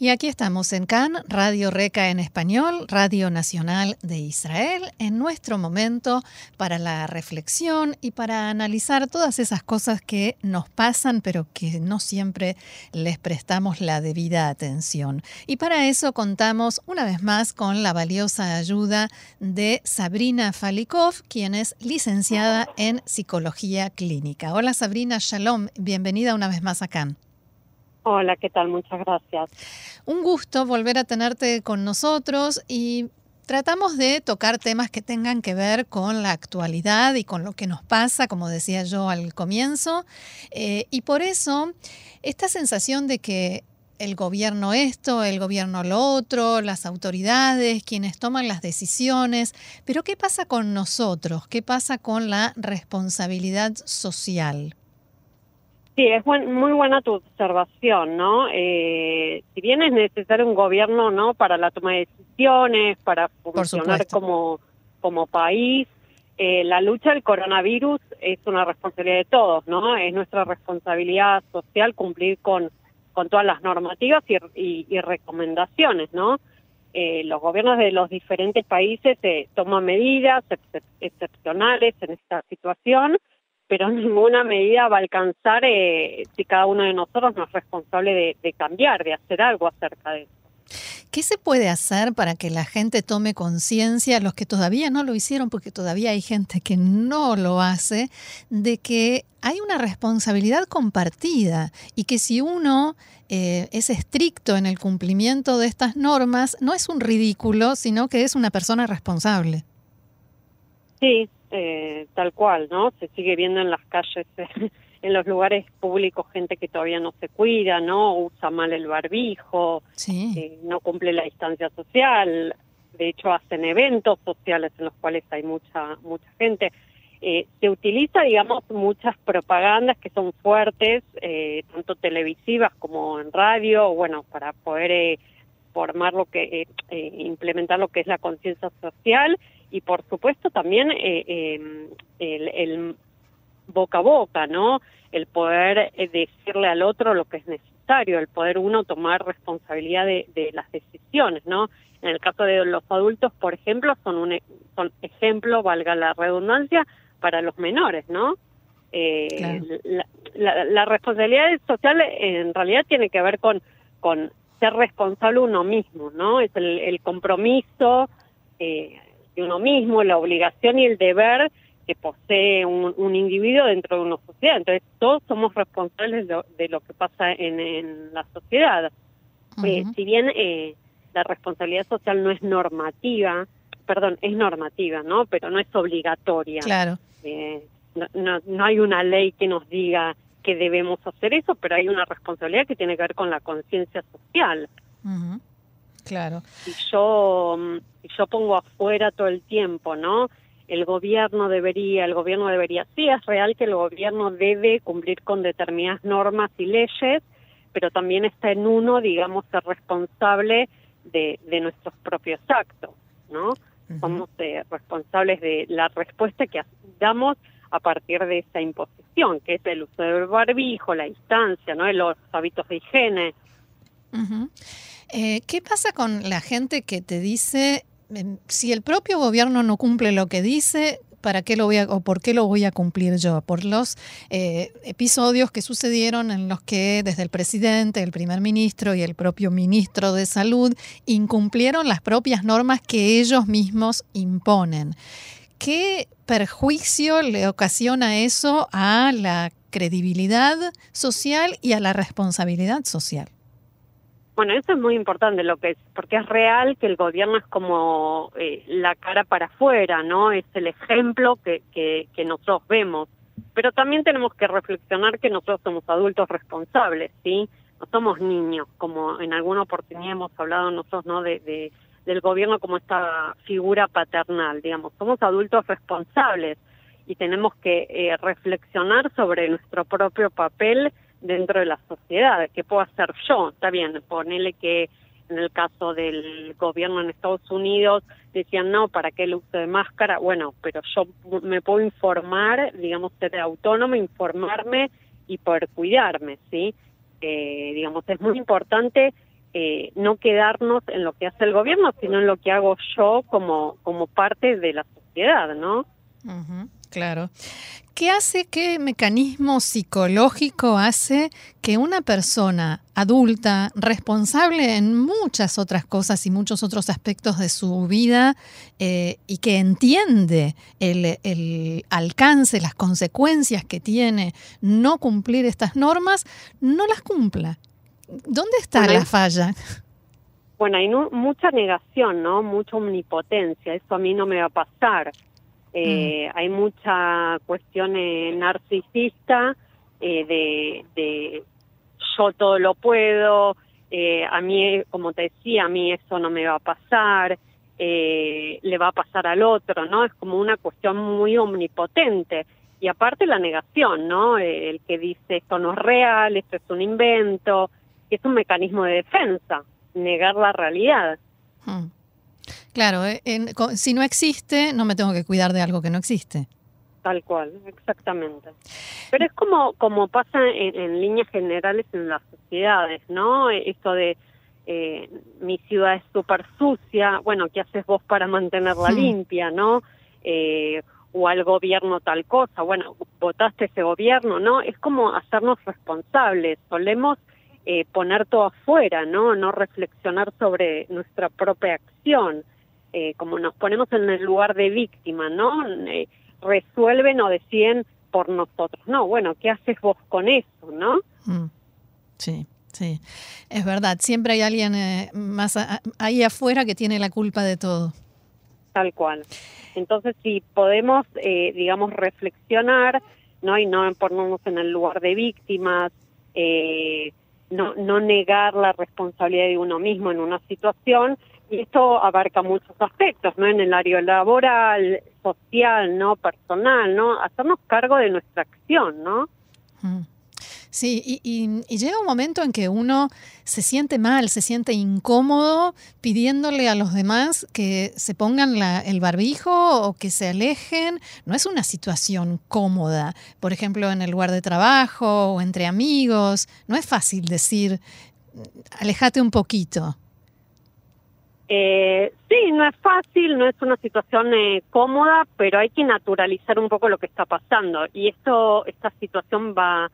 Y aquí estamos en CAN, Radio Reca en español, Radio Nacional de Israel, en nuestro momento para la reflexión y para analizar todas esas cosas que nos pasan, pero que no siempre les prestamos la debida atención. Y para eso contamos una vez más con la valiosa ayuda de Sabrina Falikov, quien es licenciada en Psicología Clínica. Hola Sabrina, shalom, bienvenida una vez más a CAN. Hola, ¿qué tal? Muchas gracias. Un gusto volver a tenerte con nosotros y tratamos de tocar temas que tengan que ver con la actualidad y con lo que nos pasa, como decía yo al comienzo. Eh, y por eso, esta sensación de que el gobierno esto, el gobierno lo otro, las autoridades, quienes toman las decisiones, pero ¿qué pasa con nosotros? ¿Qué pasa con la responsabilidad social? Sí, es muy buena tu observación, ¿no? Eh, si bien es necesario un gobierno, ¿no? Para la toma de decisiones, para funcionar como, como país, eh, la lucha del coronavirus es una responsabilidad de todos, ¿no? Es nuestra responsabilidad social cumplir con, con todas las normativas y, y, recomendaciones, ¿no? Eh, los gobiernos de los diferentes países toman medidas excepcionales en esta situación pero ninguna medida va a alcanzar eh, si cada uno de nosotros no es responsable de, cambiar, de hacer algo acerca de eso. ¿Qué se puede hacer para que la gente tome conciencia, los que todavía no lo hicieron, porque todavía hay gente que no lo hace, de que hay una responsabilidad compartida y que si uno eh, es estricto en el cumplimiento de estas normas, no es un ridículo, sino que es una persona responsable? Sí, eh, tal cual, ¿no? Se sigue viendo en las calles, en los lugares públicos, gente que todavía no se cuida, ¿no? Usa mal el barbijo, eh, no cumple la distancia social, de hecho hacen eventos sociales en los cuales hay mucha, mucha gente. Eh, se utiliza, digamos, muchas propagandas que son fuertes, eh, tanto televisivas como en radio, bueno, para poder eh, formar lo que, implementar lo que es la conciencia social y por supuesto también eh, em, el, boca a boca, ¿no? El poder eh, decirle al otro lo que es necesario, el poder uno tomar responsabilidad de, las decisiones, ¿no? En el caso de los adultos, por ejemplo, son un e, son ejemplo, valga la redundancia, para los menores, ¿no? Eh, la, responsabilidad social en realidad tiene que ver con, con ser responsable uno mismo, ¿no? Es el, el compromiso eh, uno mismo, la obligación y el deber que posee un, individuo dentro de una sociedad. Entonces, todos somos responsables de, lo que pasa en, la sociedad. Eh, si bien eh, la responsabilidad social no es normativa, perdón, es normativa, ¿no? Pero no es obligatoria. Claro. Eh, no, no, hay una ley que nos diga que debemos hacer eso, pero hay una responsabilidad que tiene que ver con la conciencia social. Claro. Y yo, mm, yo pongo afuera todo el tiempo, ¿no? El gobierno debería, el gobierno debería. Sí, es real que el gobierno debe cumplir con determinadas normas y leyes, pero también está en uno, digamos, ser responsable de, de nuestros propios actos, ¿no? Somos eh, responsables de la respuesta que damos a partir de esa imposición, que es el uso del barbijo, la distancia, ¿no? Los hábitos de higiene. Eh, ¿Qué pasa con la gente que te dice, em, si el propio gobierno no cumple lo que dice, ¿para qué lo voy a, o por qué lo voy a cumplir yo? Por los eh, episodios que sucedieron en los que desde el presidente, el primer ministro y el propio ministro de Salud incumplieron las propias normas que ellos mismos imponen. ¿Qué perjuicio le ocasiona eso a la credibilidad social y a la responsabilidad social? Bueno, eso es muy importante, lo que es, porque es real que el gobierno es como eh, la cara para afuera, ¿no? Es el ejemplo que, que, que nosotros vemos. Pero también tenemos que reflexionar que nosotros somos adultos responsables, ¿sí? No somos niños, como en alguna oportunidad hemos hablado nosotros, ¿no? De, de del gobierno como esta figura paternal, digamos. Somos adultos responsables y tenemos que eh, reflexionar sobre nuestro propio papel dentro de la sociedad, ¿qué puedo hacer yo? Está bien, ponele que en el caso del gobierno en Estados Unidos decían no, ¿para qué el uso de máscara? Bueno, pero yo me puedo informar, digamos, ser autónoma, informarme y poder cuidarme, ¿sí? Eh, digamos, es muy importante eh, no quedarnos en lo que hace el gobierno, sino en lo que hago yo como, como parte de la sociedad, ¿no? Claro. ¿Qué hace, qué mecanismo psicológico hace que una persona adulta, responsable en muchas otras cosas y muchos otros aspectos de su vida eh, y que entiende el, alcance, las consecuencias que tiene no cumplir estas normas, no las cumpla? ¿Dónde está la falla? Bueno, hay mucha negación, ¿no? Mucha omnipotencia. Eso a mí no me va a pasar. Eh, hay mucha cuestión eh, narcisista eh, de, de, yo todo lo puedo, a mí, como te decía, a mí eso no me va a pasar, le va a pasar al otro, ¿no? Es como una cuestión muy omnipotente. Y aparte la negación, ¿no? El que dice esto no es real, esto es un invento, es un mecanismo de defensa, negar la realidad. Hmm. Claro, eh, si no existe, no me tengo que cuidar de algo que no existe. Tal cual, exactamente. Pero es como, como pasa en, líneas generales en las sociedades, ¿no? Esto de eh, mi ciudad es súper sucia, bueno, ¿qué haces vos para mantenerla hmm. limpia, no? Eh, o al gobierno tal cosa, bueno, votaste ese gobierno, ¿no? Es como hacernos responsables, solemos eh, poner todo afuera, ¿no? No reflexionar sobre nuestra propia acción. Eh, como nos ponemos en el lugar de víctima, ¿no? Eh, resuelven o deciden por nosotros. No, bueno, ¿qué haces vos con eso, no? Mm. Sí. Sí, es verdad. Siempre hay alguien más ahí afuera que tiene la culpa de todo. Tal cual. Entonces, si podemos, digamos, reflexionar, ¿no? Y no ponernos en el lugar de víctimas, eh, no, no negar la responsabilidad de uno mismo en una situación y esto abarca muchos aspectos, ¿no? En el área laboral, social, ¿no? Personal, ¿no? Hacernos cargo de nuestra acción, ¿no? Mm. Sí, y, llega un momento en que uno se siente mal, se siente incómodo pidiéndole a los demás que se pongan el barbijo o que se alejen. No es una situación cómoda. Por ejemplo, en el lugar de trabajo o entre amigos. No es fácil decir, alejate un poquito. Eh, sí, no es fácil, no es una situación eh, cómoda, pero hay que naturalizar un poco lo que está pasando. Y esto, esta situación va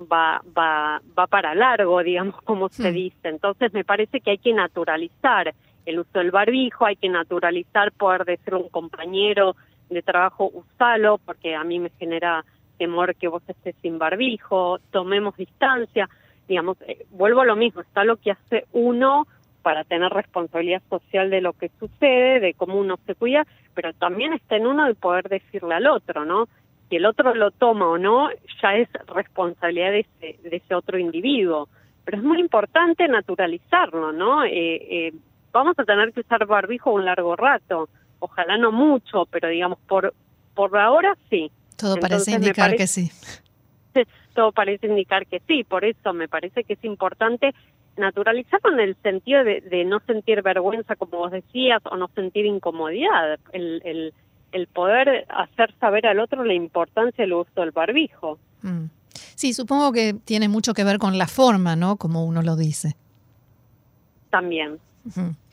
va, va, va para largo, digamos, como se dice. Entonces me parece que hay que naturalizar el uso del barbijo, hay que naturalizar poder decir a un compañero de trabajo, usalo, porque a mí me genera temor que vos estés sin barbijo, tomemos distancia, digamos, eh, vuelvo a lo mismo, está lo que hace uno para tener responsabilidad social de lo que sucede, de cómo uno se cuida, pero también está en uno el poder decirle al otro, ¿no? Si el otro lo toma o no, ya es responsabilidad de ese, de ese otro individuo. Pero es muy importante naturalizarlo, ¿no? Eh, eh, vamos a tener que usar barbijo un largo rato, ojalá no mucho, pero digamos, por, por ahora sí. Todo parece indicar que sí. Todo parece indicar que sí, por eso me parece que es importante naturalizarlo en el sentido de, de no sentir vergüenza, como vos decías, o no sentir incomodidad. El, el, el poder hacer saber al otro la importancia del uso del barbijo. Mm. Sí, supongo que tiene mucho que ver con la forma, ¿no? Como uno lo dice. También,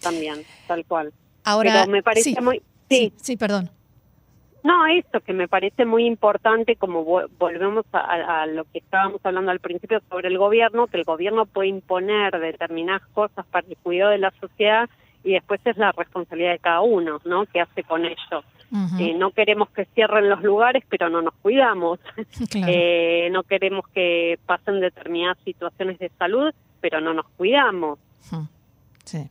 también, tal cual. Ahora, me parece muy... Sí. sí, perdón. No, esto que me parece muy importante, como volvemos a, lo que estábamos hablando al principio sobre el gobierno, que el gobierno puede imponer determinadas cosas para el cuidado de la sociedad y después es la responsabilidad de cada uno, ¿no? ¿Qué hace con ello? Eh, no queremos que cierren los lugares, pero no nos cuidamos. Eh, no queremos que pasen determinadas situaciones de salud, pero no nos cuidamos. Sí.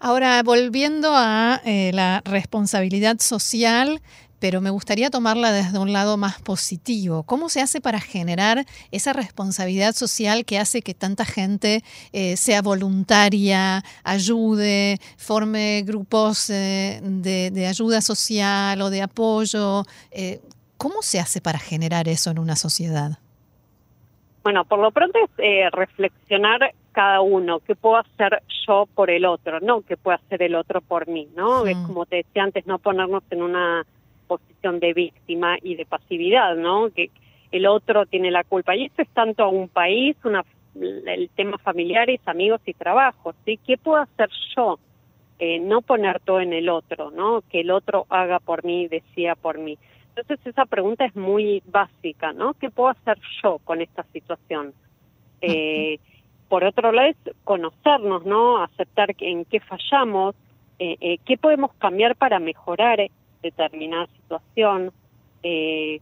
Ahora, volviendo a eh, la responsabilidad social, pero me gustaría tomarla desde un lado más positivo. ¿Cómo se hace para generar esa responsabilidad social que hace que tanta gente eh, sea voluntaria, ayude, forme grupos eh, de, ayuda social o de apoyo? Eh, ¿Cómo se hace para generar eso en una sociedad? Bueno, por lo pronto es reflexionar cada uno, qué puedo hacer yo por el otro, no qué puede hacer el otro por mí, ¿no? Es como te decía antes, no ponernos en una posición de víctima y de pasividad, ¿no? Que el otro tiene la culpa. Y eso es tanto a un país, una, el tema familiares, amigos y trabajo, ¿sí? ¿Qué puedo hacer yo? Eh, no poner todo en el otro, ¿no? Que el otro haga por mí, decía por mí. Entonces esa pregunta es muy básica, ¿no? ¿Qué puedo hacer yo con esta situación? Eh, por otro lado es conocernos, ¿no? Aceptar en qué fallamos, eh, eh, qué podemos cambiar para mejorar determinada situación. Eh,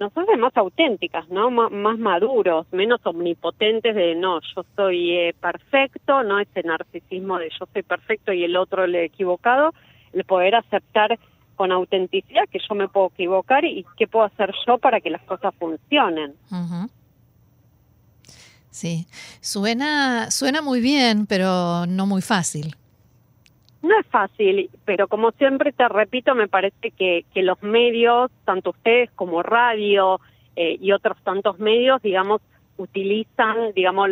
nos hace más auténticas, ¿no? más maduros, menos omnipotentes de no, yo soy perfecto, no ese narcisismo de yo soy perfecto y el otro le he equivocado, el poder aceptar con autenticidad que yo me puedo equivocar y qué puedo hacer yo para que las cosas funcionen. Sí, suena, suena muy bien, pero no muy fácil. No es fácil, pero como siempre te repito, me parece que, que los medios, tanto ustedes como radio eh, y otros tantos medios, digamos, utilizan, digamos,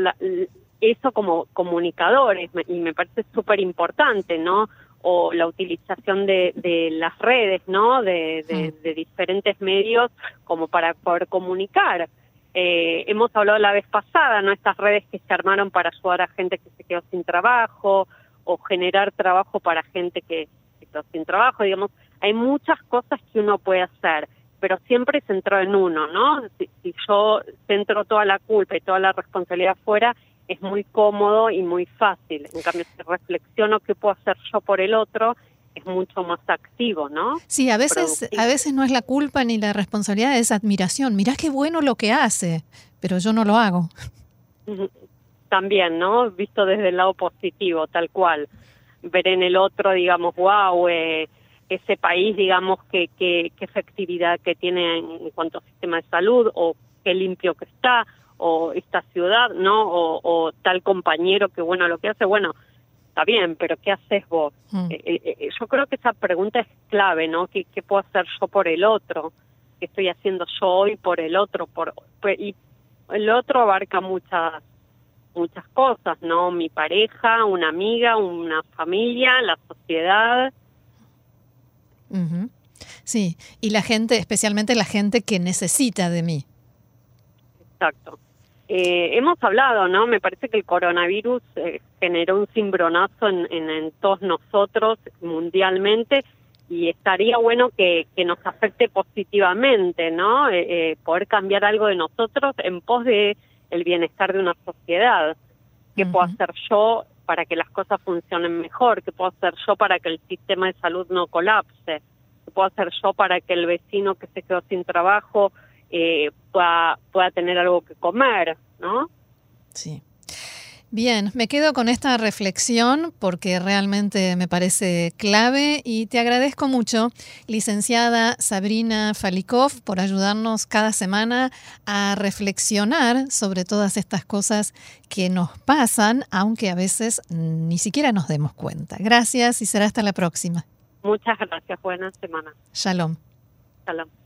eso como comunicadores y me parece súper importante, ¿no? o la utilización de, de las redes, ¿no? De, de, diferentes medios como para poder comunicar. Eh, hemos hablado la vez pasada, ¿no? Estas redes que se armaron para ayudar a gente que se quedó sin trabajo o generar trabajo para gente que quedó sin trabajo, digamos. Hay muchas cosas que uno puede hacer, pero siempre centrado en uno, ¿no? Si, si yo centro toda la culpa y toda la responsabilidad fuera, es muy cómodo y muy fácil. En cambio, si reflexiono qué puedo hacer yo por el otro, es mucho más activo, ¿no? Sí, a veces, a veces no es la culpa ni la responsabilidad, es admiración. Mirá qué bueno lo que hace, pero yo no lo hago. También, ¿no? Visto desde el lado positivo, tal cual. Ver en el otro, digamos, wow, eh, ese país, digamos, qué que, que efectividad que tiene en cuanto a sistema de salud o qué limpio que está o esta ciudad, ¿no? O, tal compañero que bueno lo que hace, bueno, está bien, pero ¿qué haces vos? Mm. Eh, eh, eh, yo creo que esa pregunta es clave, ¿no? ¿Qué, ¿Qué, puedo hacer yo por el otro? ¿Qué estoy haciendo yo hoy por el otro? Por, y el otro abarca muchas muchas cosas, ¿no? Mi pareja, una amiga, una familia, la sociedad. Sí, y la gente, especialmente la gente que necesita de mí. Exacto. Eh, hemos hablado, ¿no? Me parece que el coronavirus eh, generó un cimbronazo en, en, todos nosotros mundialmente y estaría bueno que, que nos afecte positivamente, ¿no? Eh, poder cambiar algo de nosotros en pos de el bienestar de una sociedad. ¿Qué puedo hacer yo para que las cosas funcionen mejor? ¿Qué puedo hacer yo para que el sistema de salud no colapse? ¿Qué puedo hacer yo para que el vecino que se quedó sin trabajo eh, pueda, pueda tener algo que comer, ¿no? Sí. Bien, me quedo con esta reflexión porque realmente me parece clave y te agradezco mucho, licenciada Sabrina Falikov, por ayudarnos cada semana a reflexionar sobre todas estas cosas que nos pasan, aunque a veces ni siquiera nos demos cuenta. Gracias y será hasta la próxima. Muchas gracias. Buena semana. Shalom. Shalom.